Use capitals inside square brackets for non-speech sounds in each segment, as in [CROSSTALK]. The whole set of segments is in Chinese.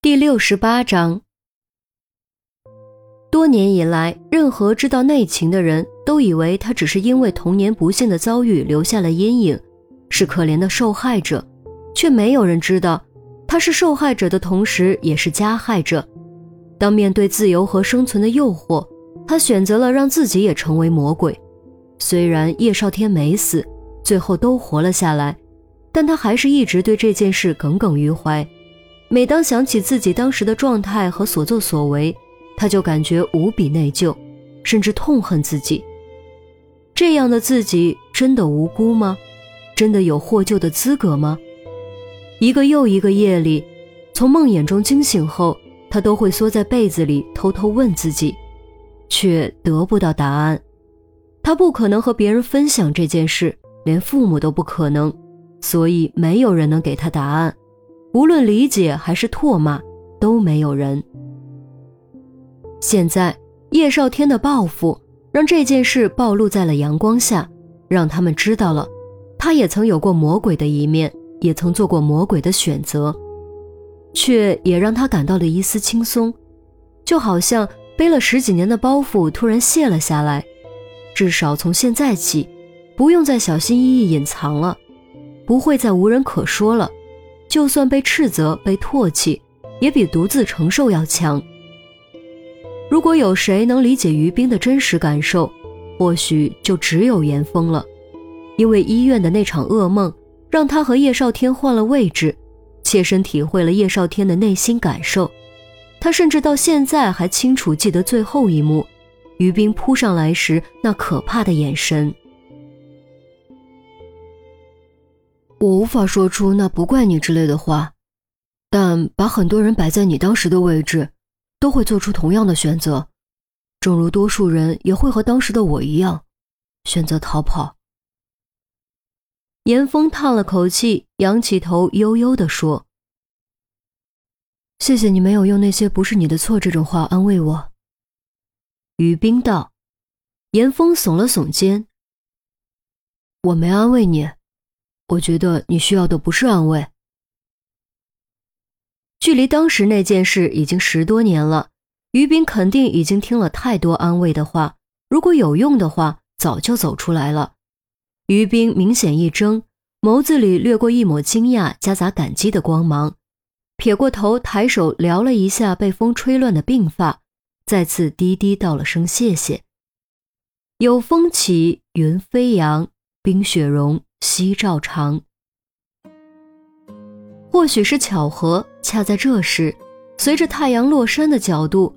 第六十八章。多年以来，任何知道内情的人都以为他只是因为童年不幸的遭遇留下了阴影，是可怜的受害者，却没有人知道，他是受害者的同时也是加害者。当面对自由和生存的诱惑，他选择了让自己也成为魔鬼。虽然叶少天没死，最后都活了下来，但他还是一直对这件事耿耿于怀。每当想起自己当时的状态和所作所为，他就感觉无比内疚，甚至痛恨自己。这样的自己真的无辜吗？真的有获救的资格吗？一个又一个夜里，从梦魇中惊醒后，他都会缩在被子里偷偷问自己，却得不到答案。他不可能和别人分享这件事，连父母都不可能，所以没有人能给他答案。无论理解还是唾骂，都没有人。现在叶少天的报复让这件事暴露在了阳光下，让他们知道了，他也曾有过魔鬼的一面，也曾做过魔鬼的选择，却也让他感到了一丝轻松，就好像背了十几年的包袱突然卸了下来。至少从现在起，不用再小心翼翼隐藏了，不会再无人可说了。就算被斥责、被唾弃，也比独自承受要强。如果有谁能理解于冰的真实感受，或许就只有严峰了。因为医院的那场噩梦，让他和叶少天换了位置，切身体会了叶少天的内心感受。他甚至到现在还清楚记得最后一幕，于冰扑上来时那可怕的眼神。我无法说出那不怪你之类的话，但把很多人摆在你当时的位置。都会做出同样的选择，正如多数人也会和当时的我一样，选择逃跑。严峰叹了口气，仰起头，悠悠地说：“谢谢你没有用那些不是你的错这种话安慰我。”于冰道，严峰耸了耸肩：“我没安慰你，我觉得你需要的不是安慰。”距离当时那件事已经十多年了，于斌肯定已经听了太多安慰的话，如果有用的话，早就走出来了。于斌明显一怔，眸子里掠过一抹惊讶夹杂感激的光芒，撇过头，抬手撩了一下被风吹乱的鬓发，再次低低道了声谢谢。有风起，云飞扬，冰雪融，夕照长。或许是巧合，恰在这时，随着太阳落山的角度，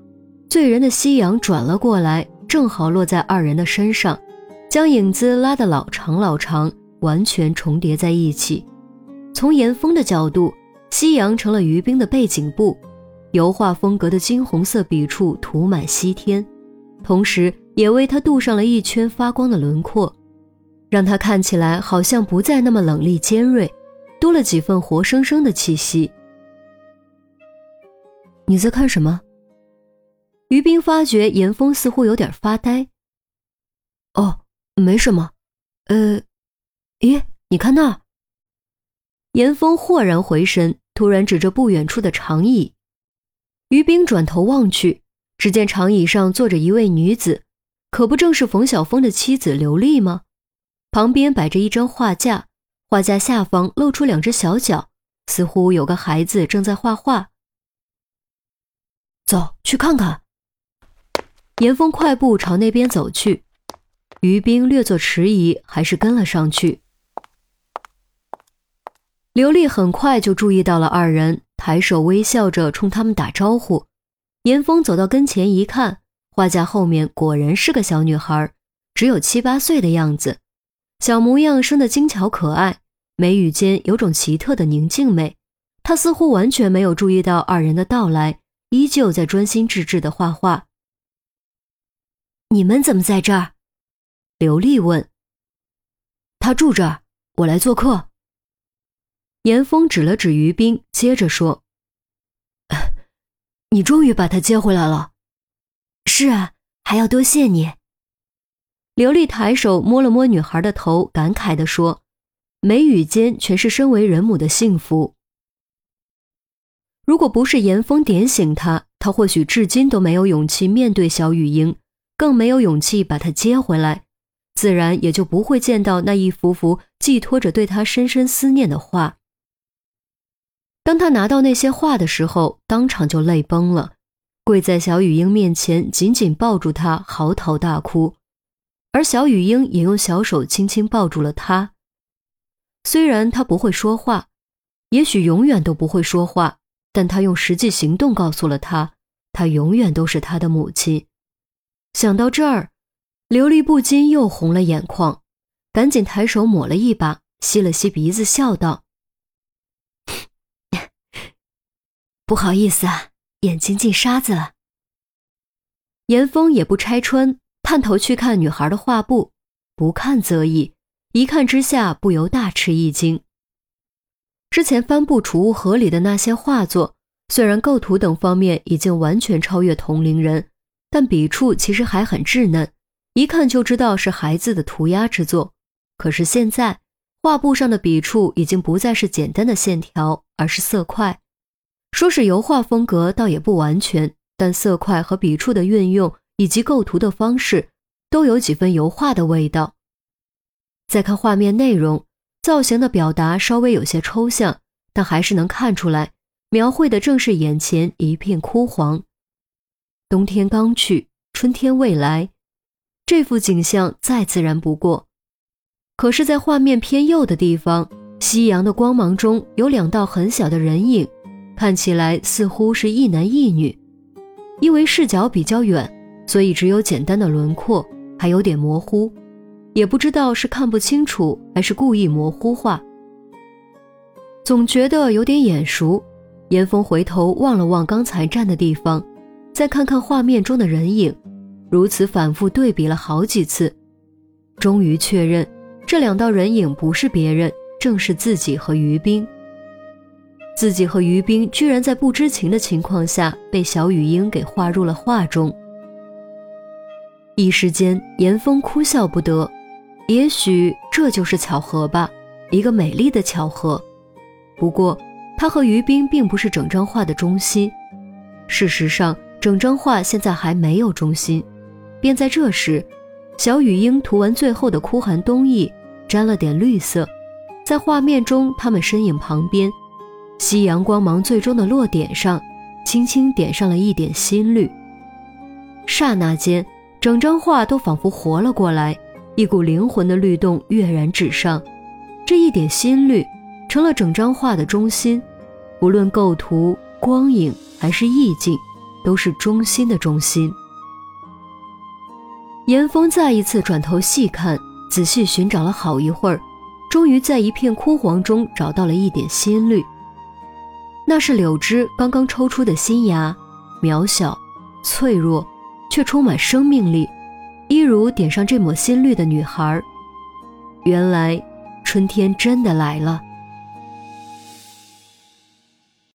醉人的夕阳转了过来，正好落在二人的身上，将影子拉得老长老长，完全重叠在一起。从严峰的角度，夕阳成了于冰的背景布，油画风格的金红色笔触涂满西天，同时也为他镀上了一圈发光的轮廓，让他看起来好像不再那么冷厉尖锐。多了几分活生生的气息。你在看什么？于冰发觉严峰似乎有点发呆。哦，没什么。呃，咦，你看那。严峰豁然回身，突然指着不远处的长椅。于冰转头望去，只见长椅上坐着一位女子，可不正是冯小峰的妻子刘丽吗？旁边摆着一张画架。画架下方露出两只小脚，似乎有个孩子正在画画。走去看看。严峰快步朝那边走去，于冰略作迟疑，还是跟了上去。刘丽很快就注意到了二人，抬手微笑着冲他们打招呼。严峰走到跟前一看，画架后面果然是个小女孩，只有七八岁的样子，小模样生得精巧可爱。眉宇间有种奇特的宁静美，他似乎完全没有注意到二人的到来，依旧在专心致志的画画。你们怎么在这儿？刘丽问。他住这儿，我来做客。严峰指了指于冰，接着说：“你终于把他接回来了。”是啊，还要多谢你。刘丽抬手摸了摸女孩的头，感慨地说。眉宇间全是身为人母的幸福。如果不是严峰点醒他，他或许至今都没有勇气面对小雨英，更没有勇气把她接回来，自然也就不会见到那一幅幅寄托着对他深深思念的画。当他拿到那些画的时候，当场就泪崩了，跪在小雨英面前，紧紧抱住她，嚎啕大哭。而小雨英也用小手轻轻抱住了他。虽然他不会说话，也许永远都不会说话。但他用实际行动告诉了他，他永远都是他的母亲。想到这儿，琉璃不禁又红了眼眶，赶紧抬手抹了一把，吸了吸鼻子，笑道：“ [LAUGHS] 不好意思啊，眼睛进沙子了。”严峰也不拆穿，探头去看女孩的画布，不看则已，一看之下不由大吃一惊。之前帆布储物盒里的那些画作，虽然构图等方面已经完全超越同龄人，但笔触其实还很稚嫩，一看就知道是孩子的涂鸦之作。可是现在，画布上的笔触已经不再是简单的线条，而是色块。说是油画风格，倒也不完全，但色块和笔触的运用以及构图的方式，都有几分油画的味道。再看画面内容。造型的表达稍微有些抽象，但还是能看出来，描绘的正是眼前一片枯黄。冬天刚去，春天未来，这幅景象再自然不过。可是，在画面偏右的地方，夕阳的光芒中有两道很小的人影，看起来似乎是一男一女。因为视角比较远，所以只有简单的轮廓，还有点模糊。也不知道是看不清楚，还是故意模糊化。总觉得有点眼熟。严峰回头望了望刚才站的地方，再看看画面中的人影，如此反复对比了好几次，终于确认这两道人影不是别人，正是自己和于冰。自己和于冰居然在不知情的情况下被小雨英给画入了画中。一时间，严峰哭笑不得。也许这就是巧合吧，一个美丽的巧合。不过，他和于冰并不是整张画的中心。事实上，整张画现在还没有中心。便在这时，小雨英涂完最后的枯寒冬意，沾了点绿色，在画面中，他们身影旁边，夕阳光芒最终的落点上，轻轻点上了一点新绿。刹那间，整张画都仿佛活了过来。一股灵魂的律动跃然纸上，这一点心绿，成了整张画的中心。无论构图、光影还是意境，都是中心的中心。严峰再一次转头细看，仔细寻找了好一会儿，终于在一片枯黄中找到了一点新绿。那是柳枝刚刚抽出的新芽，渺小、脆弱，却充满生命力。一如点上这抹新绿的女孩，原来春天真的来了。